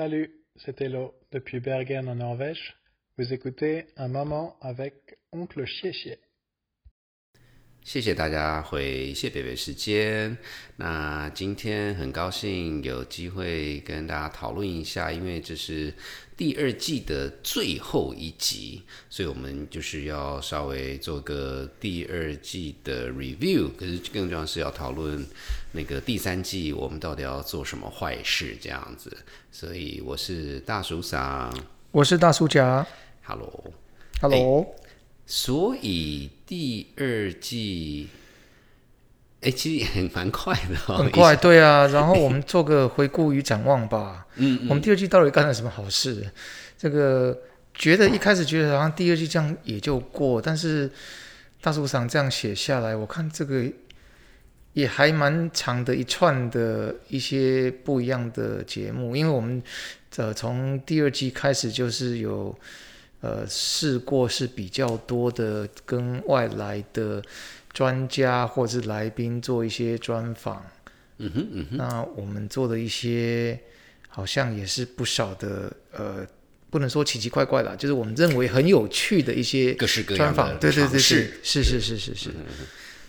Salut, c'est Elo depuis Bergen en Norvège. Vous écoutez un moment avec oncle 谢谢。谢谢大家回谢北北时间。那今天很高兴有机会跟大家讨论一下，因为这是第二季的最后一集，所以我们就是要稍微做个第二季的 review。可是更重要是要讨论那个第三季我们到底要做什么坏事这样子。所以我是大叔桑我是大叔甲，Hello。，Hello，、所以第二季，哎、其实也很蛮快的哦，很快，对啊。然后我们做个回顾与展望吧。嗯，我们第二季到底干了什么好事？这个觉得一开始觉得好像第二季这样也就过，但是大叔长这样写下来，我看这个也还蛮长的一串的一些不一样的节目，因为我们呃从第二季开始就是有呃试过是比较多的跟外来的专家或者是来宾做一些专访。嗯哼，嗯哼，那我们做的一些好像也是不少的，呃，不能说奇奇怪怪啦，就是我们认为很有趣的一些各式各专访。样的对对对是是是是是，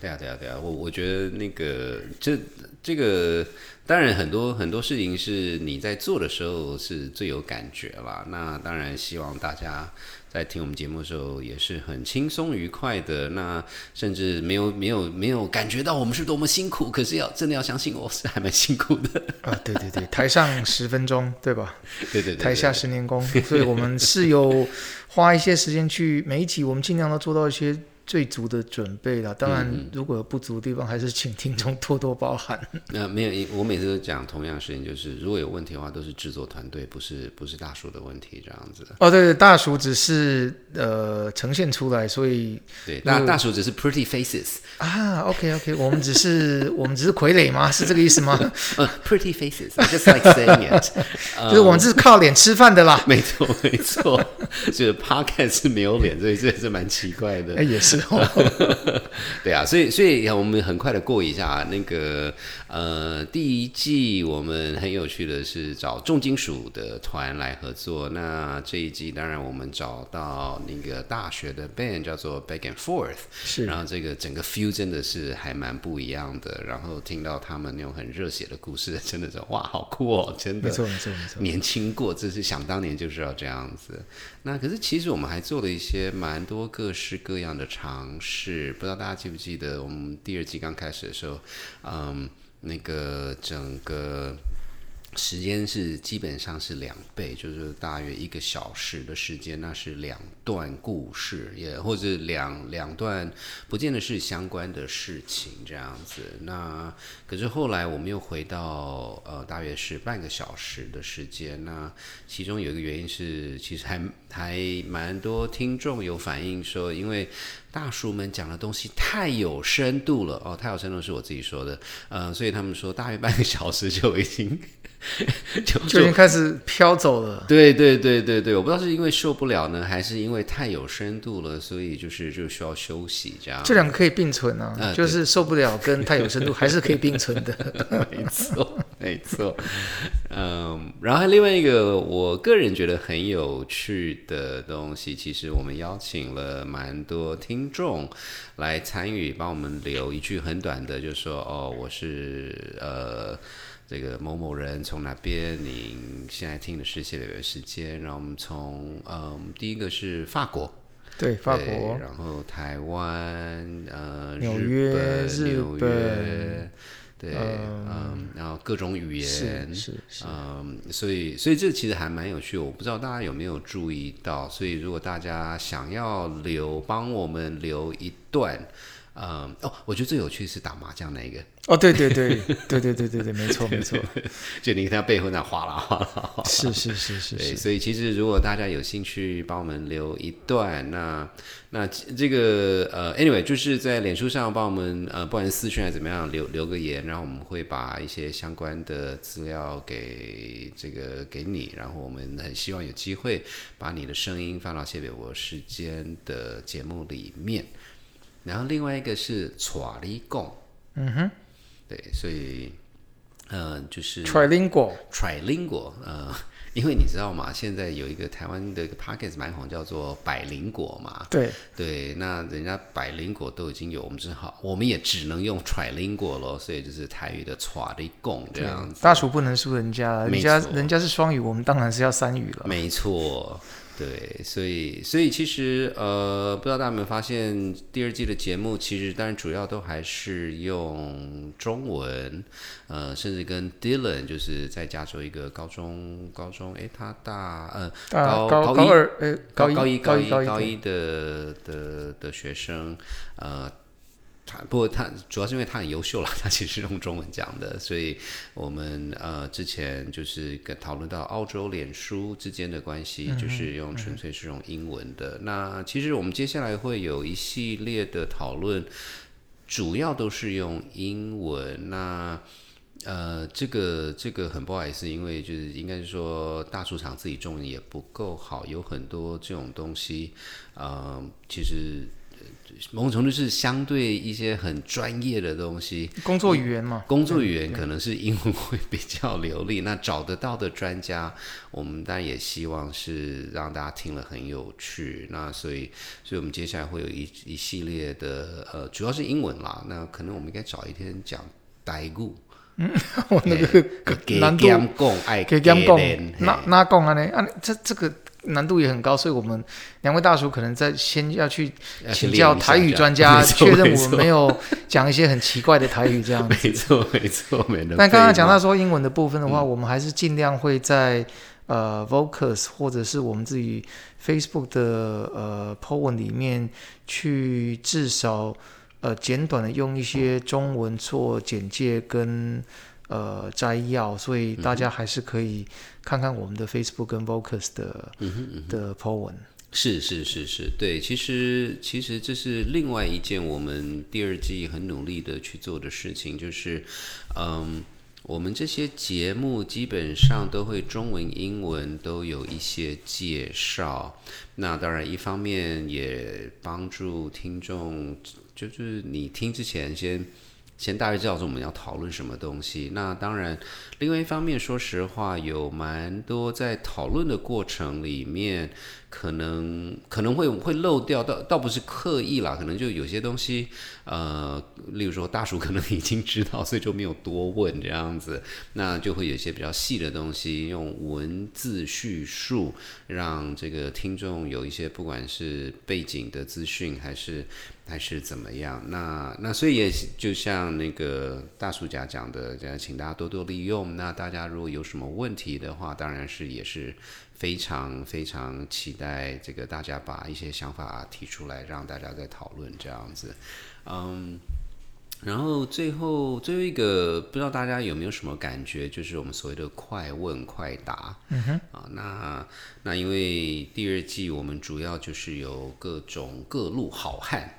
对啊，对啊，对啊，我我觉得那个这这个，当然很多很多事情是你在做的时候是最有感觉啦。那当然希望大家在听我们节目的时候也是很轻松愉快的。那甚至没有没有没有感觉到我们是多么辛苦，可是要真的要相信我是还蛮辛苦的。啊，对对对，台上十分钟，对吧？对对对对台下十年功，所以我们是有花一些时间去每一集，我们尽量都做到一些最足的准备了。当嗯然，如果有不足的地方，还是请听众多多包涵。那没有，我每次都讲同样的事情，就是如果有问题的话，都是制作团队，不是不是大叔的问题，这样子。哦，对对，大叔只是呃呈现出来，所以对，大大叔只是 pretty faces，啊，OK OK，我们只是 我们只是傀儡吗？是这个意思吗？呃，pretty faces，just like saying it，就是我们是靠脸吃饭的啦。没错没错，就是 podcast 是没有脸，所以这也是蛮奇怪的哎，。也是哦。对啊，所以所以我们很快的过一下那个呃第一季，我们很有趣的是找重金属的团来合作。那这一季当然我们找到那个大学的 band 叫做 Back and Forth，是然后这个整个 feel 真的是还蛮不一样的。然后听到他们那种很热血的故事，真的是哇，好酷哦，真的。没错没错没错。年轻过，这是想当年就是要这样子。那可是其实我们还做了一些蛮多各式各样的尝试，不知道大家记不记得，我们第二季刚开始的时候，嗯，那个整个。时间是基本上是两倍，就是大约一个小时的时间，那是两段故事，也或者两两段不见得是相关的事情这样子。那可是后来我们又回到呃，大约是半个小时的时间。那其中有一个原因是，其实还还蛮多听众有反映说，因为大叔们讲的东西太有深度了哦，太有深度是我自己说的，呃，所以他们说大约半个小时就已经 就就已经开始飘走了。对对对对对，我不知道是因为受不了呢，还是因为太有深度了，所以就是就需要休息这样。这两个可以并存啊，啊就是受不了跟太有深度还是可以并存的。没错，没错。嗯，然后另外一个我个人觉得很有趣的东西，其实我们邀请了蛮多听众来参与，帮我们留一句很短的，就说哦，我是呃。这个某某人从哪边？您现在听的是谢北北时间。然后我们从嗯，第一个是法国，对，法对国、然后台湾，呃，纽约纽本约，对，嗯，然后各种语是言，是是，嗯，所以所以这其实还蛮有趣，我不知道大家有没有注意到，所以如果大家想要留，帮我们留一段。嗯，哦，我觉得最有趣是打麻将那一个。哦，对对对对对对对对，没错 没错。就你看他背后那哗啦哗啦,哗啦。是是是是,是。所以其实如果大家有兴趣帮我们留一段，那那这个呃，anyway，就是在脸书上帮我们呃，不管是私讯还是怎么样，留留个言，然后我们会把一些相关的资料给这个给你，然后我们很希望有机会把你的声音放到谢伟国时间的节目里面。然后另外一个是耍力共，嗯哼对，所以呃就是，trilingual，trilingual，呃，因为你知道嘛？现在有一个台湾的一个 p o c k e t 蛮红，叫做百灵果嘛。对对，那人家百灵果都已经有，我们只好，我们也只能用果咯，所以就是台语的贡这样子。大厨不能输人家，人家人家是双语，我们当然是要三语了。没错，对，所以所以其实呃，不知道大家有没有发现，第二季的节目其实当然主要都还是用中文，呃，甚至跟 Dylan 就是在加州一个高中高中，诶，他大呃高高一高二哎高一高一高一的的的学生，呃，他不过他主要是因为他很优秀了，他其实是用中文讲的，所以我们呃之前就是跟讨论到澳洲脸书之间的关系，就是用纯粹是用英文的。那其实我们接下来会有一系列的讨论，主要都是用英文。那呃，这个这个很不好意思，因为就是应该是说大厨场自己中文也不够好，有很多这种东西，呃，其实呃某种程度是相对一些很专业的东西，工作语言嘛，工作语言可能是英文会比较流利。那找得到的专家，我们当然也希望是让大家听了很有趣。那所以，所以我们接下来会有一一系列的呃，主要是英文啦。那可能我们应该找一天讲代故。我那个给难度爱可以这样讲练，那那讲啊呢？啊，这这个难度也很高，所以我们两位大叔可能在先要去请教台语专家，确认我们没有讲一些很奇怪的台语这样子。没错没错，没错。那刚刚讲到说英文的部分的话，我们还是尽量会在呃 Vocus 或者是我们自己 Facebook 的呃 po 文里面去至少呃简短的用一些中文做简介跟呃摘要，所以大家还是可以看看我们的 Facebook 跟 Vocus 的、的 po 文。是是是是，对，其实其实这是另外一件我们第二季很努力的去做的事情，就是，嗯，我们这些节目基本上都会中文、英文都有一些介绍。那当然，一方面也帮助听众，就是你听之前先。先大约知道说我们要讨论什么东西。那当然，另外一方面，说实话，有蛮多在讨论的过程里面，可能可能会会漏掉，倒倒不是刻意啦，可能就有些东西，呃，例如说大叔可能已经知道，所以就没有多问这样子，那就会有一些比较细的东西，用文字叙述，让这个听众有一些不管是背景的资讯还是。还是怎么样？那那所以也就像那个大叔家讲的，这样请大家多多利用。那大家如果有什么问题的话，当然是也是非常非常期待这个大家把一些想法提出来，让大家在讨论这样子。嗯，然后最后最后一个，不知道大家有没有什么感觉，就是我们所谓的快问快答。嗯哼，啊，那那因为第二季我们主要就是有各种各路好汉。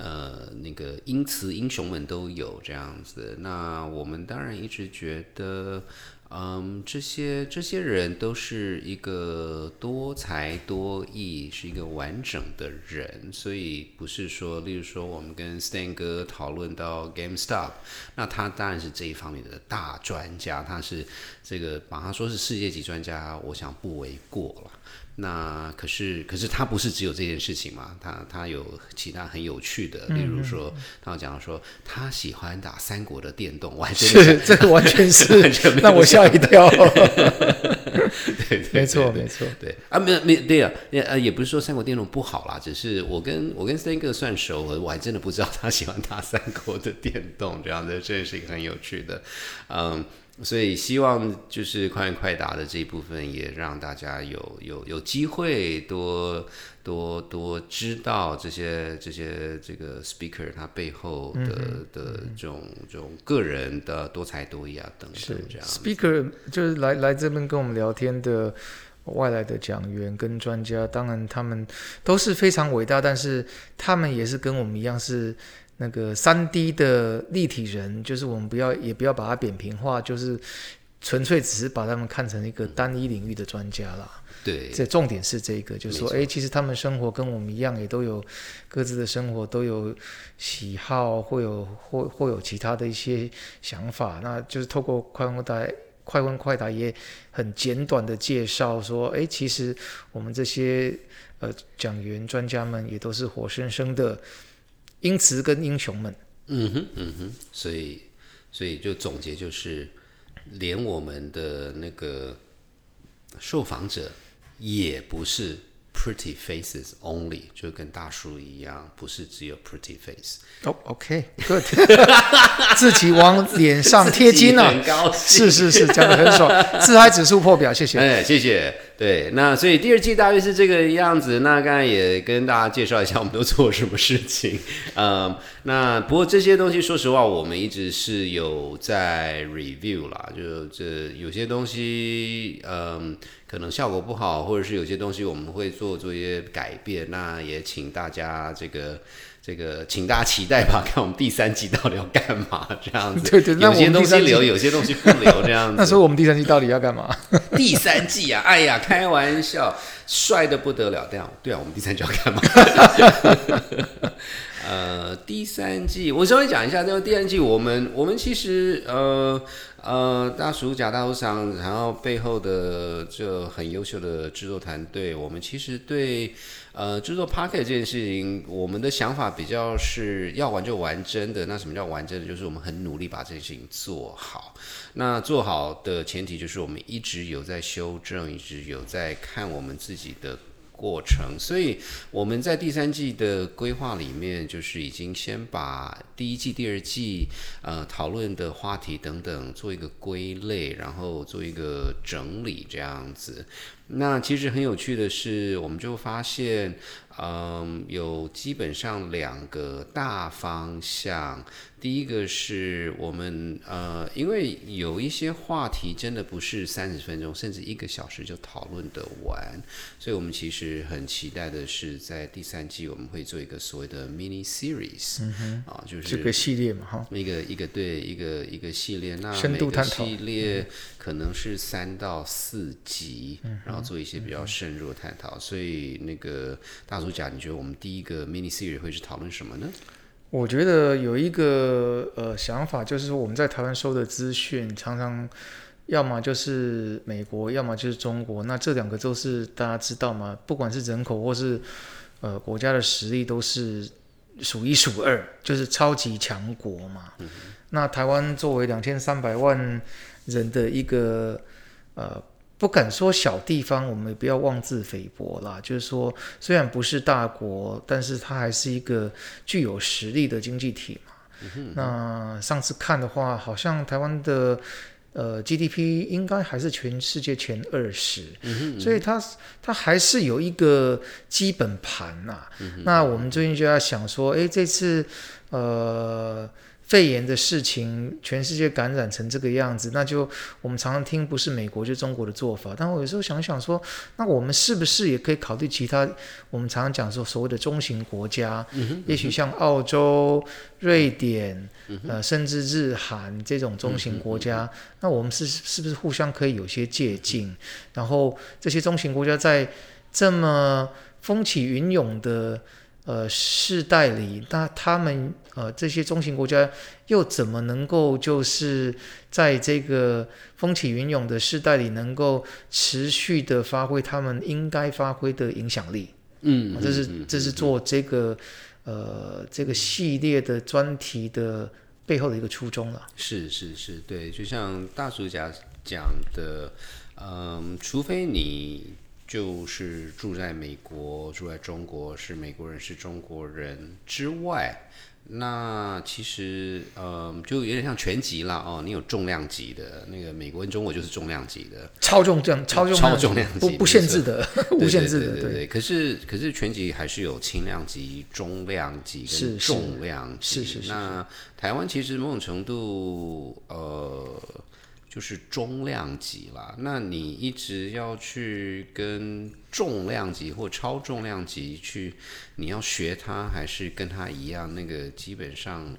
呃，那个英雌英雄们都有这样子。那我们当然一直觉得，嗯，这些这些人都是一个多才多艺，是一个完整的人。所以不是说，例如说，我们跟 Stan 哥讨论到 GameStop，那他当然是这一方面的大专家，他是这个把他说是世界级专家，我想不为过了。那可是，可是他不是只有这件事情嘛？他他有其他很有趣的，例如说，他讲说他喜欢打三国的电动，我还是这个完全是 让我吓一跳。对对没错，没错。对啊，没有没有对啊，也呃也不是说三国电动不好啦，只是我跟我跟三哥算熟，我我还真的不知道他喜欢打三国的电动，这样的，这也是一个很有趣的，嗯。所以希望就是快问快答的这一部分，也让大家有有有机会多多多知道这些这些这个 speaker 他背后的、的这种这种个人的多才多艺啊等是等这样。speaker 就是来来这边跟我们聊天的外来的讲员跟专家，当然他们都是非常伟大，但是他们也是跟我们一样是那个三 D 的立体人，就是我们不要也不要把它扁平化，就是纯粹只是把他们看成一个单一领域的专家啦。对，这重点是这个，就是说，哎，其实他们生活跟我们一样，也都有各自的生活，都有喜好，会有或或有其他的一些想法。那就是透过快问快答、快问快答，也很简短的介绍说，哎，其实我们这些呃讲员专家们也都是活生生的英雌跟英雄们。嗯哼，嗯哼，所以所以就总结就是，连我们的那个受访者也不是 pretty faces only，就跟大叔一样，不是只有 pretty face。哦，OK，good，、自己往脸上贴金啊！很高兴。是是是，讲的很爽，自嗨指数破表，谢谢。哎，谢谢。对，那所以第二季大约是这个样子。那刚才也跟大家介绍一下我们都做什么事情。嗯，那不过这些东西，说实话，我们一直是有在 review 啦。就这有些东西，嗯，可能效果不好，或者是有些东西我们会做做一些改变。那也请大家这个。这个，请大家期待吧，看我们第三季到底要干嘛这样子。对对有些东西留，有些东西不留这样子。那时候我们第三季到底要干嘛？第三季啊，哎呀，开玩笑，帅的不得了。这样，对啊，我们第三季要干嘛？呃，第三季我稍微讲一下，这个第三季我们我们其实呃呃大叔假大叔厂，然后背后的这很优秀的制作团队，我们其实对呃制作 p o c k e t 这件事情，我们的想法比较是要玩就玩真的。那什么叫玩真的？就是我们很努力把这件事情做好。那做好的前提就是我们一直有在修正，一直有在看我们自己的过程，所以我们在第三季的规划里面，就是已经先把第一季、第二季呃讨论的话题等等做一个归类，然后做一个整理这样子。那其实很有趣的是，我们就发现，嗯，有基本上两个大方向。第一个是我们呃，因为有一些话题真的不是三十分钟，甚至一个小时就讨论得完，所以我们其实很期待的是，在第三季我们会做一个所谓的 mini series，嗯、啊，就是这个系列嘛，哈，一个一个对一个一个系列，那深每个系列可能是三到四集，然后做一些比较深入的探讨。所以那个大叔讲，你觉得我们第一个 mini series 会是讨论什么呢？我觉得有一个呃想法，就是说我们在台湾收的资讯，常常要么就是美国，要么就是中国。那这两个都是大家知道吗？不管是人口或是呃国家的实力，都是数一数二，就是超级强国嘛。那台湾作为两千三百万人的一个呃。不敢说小地方，我们也不要妄自菲薄啦。就是说，虽然不是大国，但是它还是一个具有实力的经济体嘛。那上次看的话，好像台湾的呃 GDP 应该还是全世界前二十、所以它它还是有一个基本盘呐、那我们最近就要想说，诶，这次呃。肺炎的事情，全世界感染成这个样子，那就我们常常听不是美国就中国的做法，但我有时候想想说，那我们是不是也可以考虑其他？我们常常讲说所谓的中型国家，也许像澳洲、瑞典，呃，甚至日韩这种中型国家，那我们是是不是互相可以有些借鉴？然后这些中型国家在这么风起云涌的呃世代里，那他们呃这些中型国家又怎么能够就是在这个风起云涌的世代里，能够持续的发挥他们应该发挥的影响力？嗯啊这是这是做这个呃这个系列的专题的背后的一个初衷了。是是是，对，就像大叔甲讲的，嗯，除非你就是住在美国、住在中国，是美国人、是中国人之外，那其实嗯，就有点像拳击啦哦，你有重量级的，那个美国跟中国就是重量级的，超重量、超重超重量级不不限制的、无限制的，对对对对。可是可是拳击还是有轻量级、中量级跟重量级。是是是那台湾其实某种程度呃就是中量级啦。那你一直要去跟重量级或超重量级去，你要学它还是跟它一样，那个基本上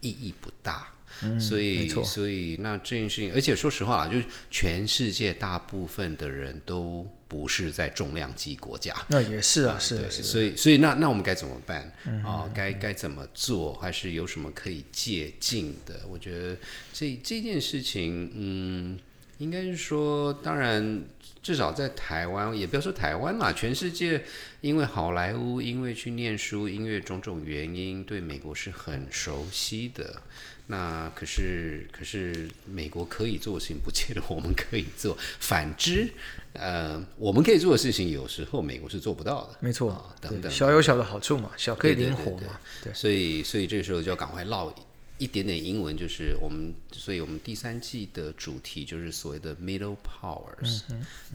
意义不大。所以所以那这件事情，而且说实话啊，就是全世界大部分的人都不是在重量级国家。那也是啊，是是啊所以所以那那我们该怎么办啊？该该怎么做？还是有什么可以借鉴的？我觉得这这件事情，嗯，应该是说，当然，至少在台湾，也不要说台湾嘛，全世界，因为好莱坞，因为去念书，因为种种原因，对美国是很熟悉的。那可是，可是美国可以做的事情，不见得我们可以做。反之，呃，我们可以做的事情，有时候美国是做不到的。没错，啊等等，小有小的好处嘛，小可以灵活对嘛，对，所以，所以这个时候就要赶快唠一点点英文，就是我们，所以我们第三季的主题就是所谓的 middle powers，、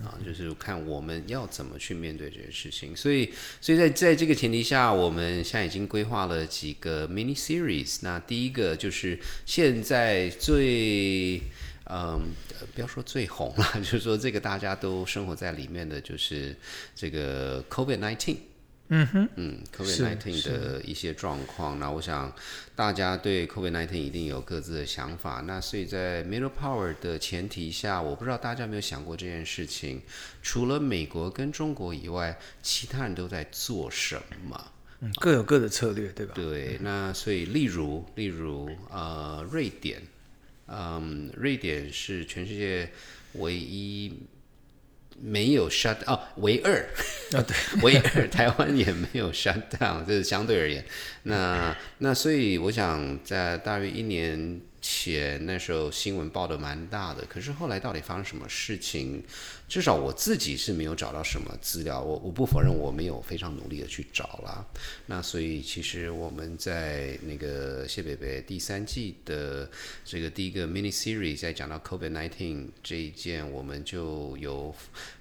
啊，就是看我们要怎么去面对这件事情。所以，所以在在这个前提下，我们现在已经规划了几个 mini series。那第一个就是现在最嗯，呃不要说最红了，就是说这个大家都生活在里面的，就是这个 COVID nineteen。嗯哼，嗯，COVID 是 nineteen 的一些状况，那我想大家对 COVID nineteen 一定有各自的想法。那所以在 middle power 的前提下，我不知道大家有没有想过这件事情，除了美国跟中国以外，其他人都在做什么？嗯，各有各的策略，对吧？对，那所以例如，例如，呃，瑞典，嗯，瑞典是全世界唯一没有 shut 哦，唯二啊，对，唯二，台湾也没有 shut down，这是相对而言。那那所以我想，在大约一年且，那时候新闻报的蛮大的，可是后来到底发生什么事情？至少我自己是没有找到什么资料，我我不否认我没有非常努力的去找啦。那所以其实我们在那个谢北北第三季的这个第一个 mini series 在讲到 COVID nineteen 这一件，我们就有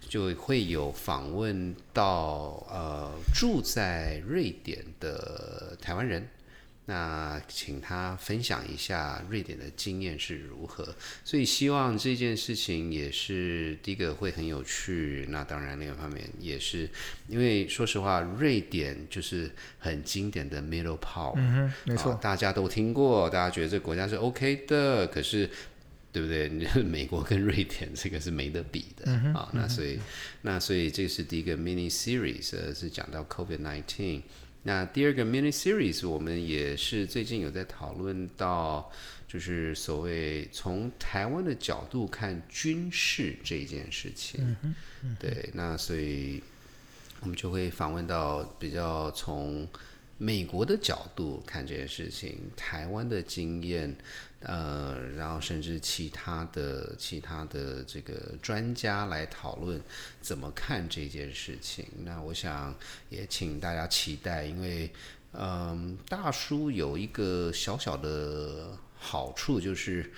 就会有访问到呃住在瑞典的台湾人。那请他分享一下瑞典的经验是如何，所以希望这件事情也是第一个会很有趣。那当然，另外一方面也是因为说实话，瑞典就是很经典的 middle power，嗯哼，没错，啊大家都听过，大家觉得这国家是 OK 的，可是。对不对？美国跟瑞典这个是没得比的、啊。那所以，那所以这是第一个 mini series，呃，是讲到 COVID nineteen。那第二个 mini series，我们也是最近有在讨论到，就是所谓从台湾的角度看军事这件事情。对，那所以我们就会访问到比较从美国的角度看这件事情，台湾的经验，呃，然后甚至其他的其他的这个专家来讨论怎么看这件事情。那我想也请大家期待，因为嗯，大叔有一个小小的好处就是。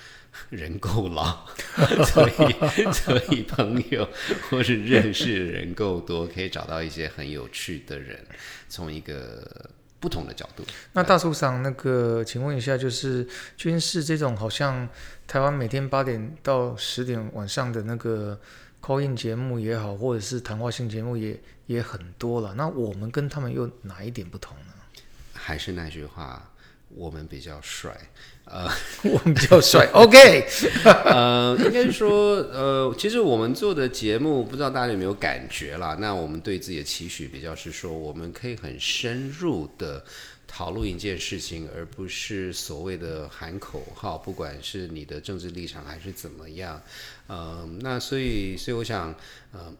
人够老，所以所以朋友或是认识的人够多，可以找到一些很有趣的人，从一个不同的角度。那大树长，那个，请问一下，就是军事这种，好像台湾每天八点到十点晚上的那个 call in 节目也好，或者是谈话性节目也也很多了。那我们跟他们又哪一点不同呢？还是那句话，我们比较帅。呃，我们比较帅。OK，呃，应该说，呃，其实我们做的节目，不知道大家有没有感觉啦？那我们对自己的期许比较是说，我们可以很深入的讨论一件事情，而不是所谓的喊口号，不管是你的政治立场还是怎么样。呃，那所以，所以我想，呃。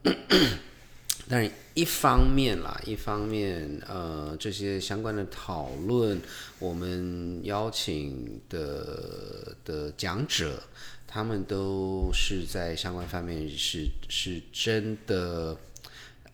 但是，一方面啦，一方面，呃，这些相关的讨论，我们邀请的的讲者，他们都是在相关方面是是真的，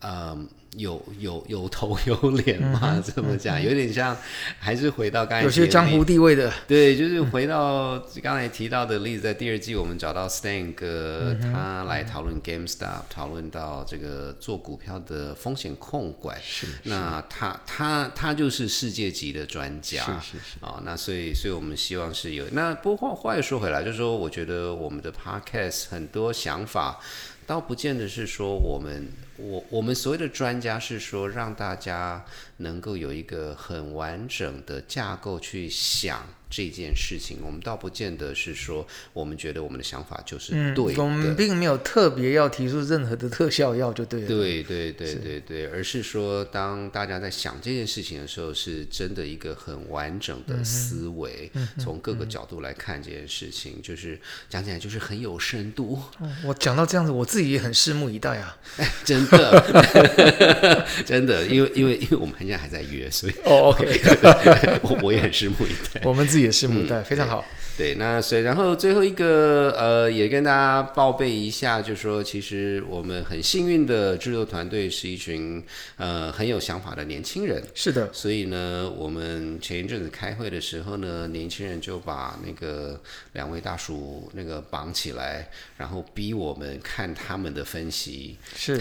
嗯，有有有头有脸嘛？这么讲，有点像，还是回到刚才有些江湖地位的，对，就 是回到刚才提到的例子，在第二季我们找到 Stan 哥，他来讨论 GameStop，讨论到这个做股票的风险控管。是那他他他就是世界级的专家。是是是啊、那所以所以我们希望是有。那不过话话又说回来，就是说，我觉得我们的 Podcast 很多想法。倒不见得是说我们我我们所谓的专家是说让大家能够有一个很完整的架构去想这件事情，我们倒不见得是说我们觉得我们的想法就是嗯，对的。我们并没有特别要提出任何的特效药，就对了。对对对对对，而是说，当大家在想这件事情的时候，是真的一个很完整的思维，从各个角度来看这件事情，就是讲起来就是很有深度，哦我讲到这样子，我自己也很拭目以待啊。真的，真的，因为因为因为我们现在还在约，所以哦，OK，我我也很拭目以待。我们自己也拭目以待，非常好。对，那所以然后最后一个呃，也跟大家报备一下，就是说，其实我们很幸运的制作团队是一群呃很有想法的年轻人。是的，所以呢，我们前一阵子开会的时候呢，年轻人就把那个两位大叔那个绑起来，然后逼我们看他们的分析。是。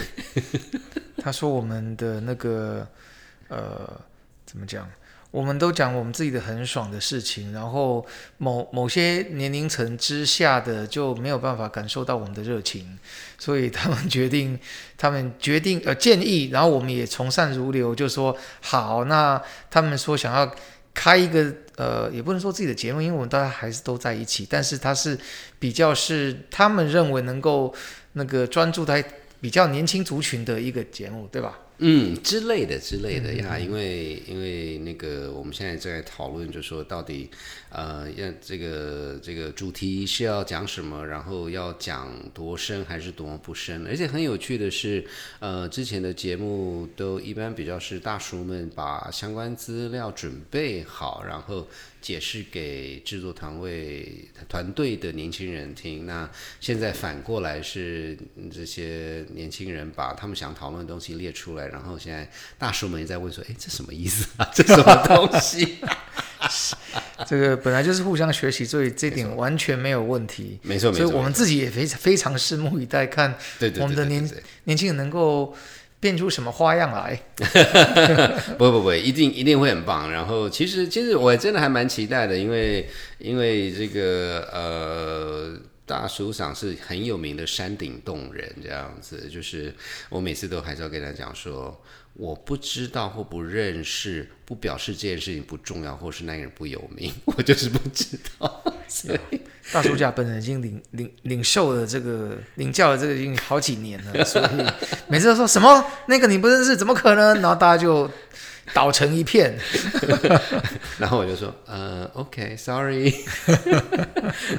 他说我们的那个呃，怎么讲？我们都讲我们自己的很爽的事情，然后某某些年龄层之下的就没有办法感受到我们的热情，所以他们决定，他们决定呃建议，然后我们也从善如流，就说好，那他们说想要开一个呃，也不能说自己的节目，因为我们大家还是都在一起，但是它是比较是他们认为能够那个专注在比较年轻族群的一个节目，对吧？嗯，之类的之类的呀，因为因为那个我们现在正在讨论，就说到底，呃，要这个这个主题是要讲什么，然后要讲多深还是多不深，而且很有趣的是，呃，之前的节目都一般比较是大叔们把相关资料准备好，然后解释给制作团队团队的年轻人听。那现在反过来是嗯这些年轻人把他们想讨论的东西列出来，然后现在大叔们也在问说：“哎，这什么意思啊？这什么东西 这个本来就是互相学习，所以这点完全没有问题。？”没错，没错。所以我们自己也非常非常拭目以待，看我们的年年轻人能够变出什么花样来。不不不，一定一定会很棒。然后其实其实我真的还蛮期待的，因为因为这个呃。大叔赏是很有名的山顶洞人，这样子，就是我每次都还是要跟他讲说，我不知道或不认识，不表示这件事情不重要，或是那个人不有名，我就是不知道。所以 大叔家本人已经领领领受了这个领教了这个已经好几年了，所以每次都说什么那个你不认识，怎么可能？然后大家就倒成一片。然后我就说，呃，OK，Sorry、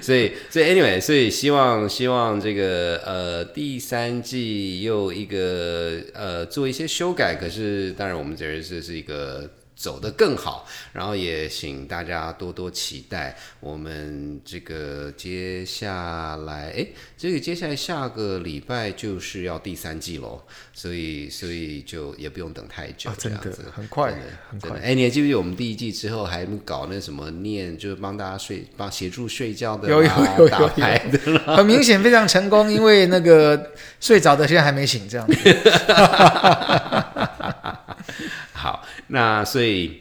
所以，所以 anyway，所以希望希望这个呃第三季又一个呃做一些修改，可是当然我们觉得这是一个。走得更好，然后也请大家多多期待。我们这个接下来，哎，这个接下来下个礼拜就是要第三季喽，所以所以就也不用等太久，啊真的这样子，很快的很快。哎，你还记不记得我们第一季之后还搞那什么念，就是帮大家睡，帮协助睡觉的啦，有有有有打牌的，很明显非常成功，因为那个睡着的现在还没醒，这样子。那所以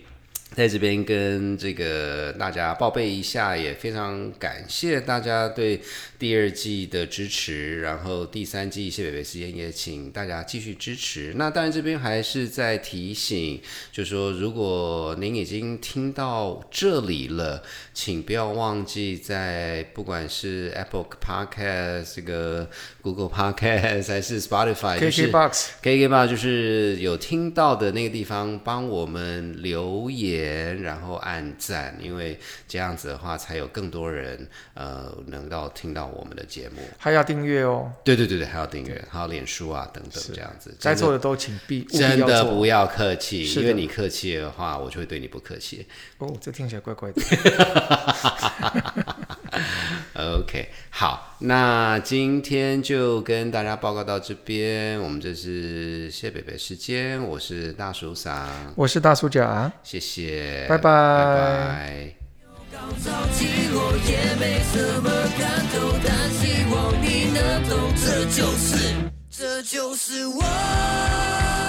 在这边跟这个大家报备一下，也非常感谢大家对第二季的支持，然后第三季谢北北时间也请大家继续支持。那当然这边还是在提醒，就是说如果您已经听到这里了，请不要忘记在不管是 Apple Podcast 这个 Google Podcast 还是 Spotify，就是 KKBox KK 吧，就是有听到的那个地方，帮我们留言，然后按赞，因为这样子的话，才有更多人呃能够听到我们的节目。还要订阅哦，对对对对，还要订阅，还有脸书啊等等这样子。真的该做的都请必真。的不要客气，因为你客气的话，我就会对你不客气。哦，这听起来怪怪的。OK，好，那今天就跟大家报告到这边。我们这是谢北北时间，我是大叔桑，我是大叔甲，谢谢，拜拜拜拜。干着急我也没什么看头但希望你能懂这就是这就是我。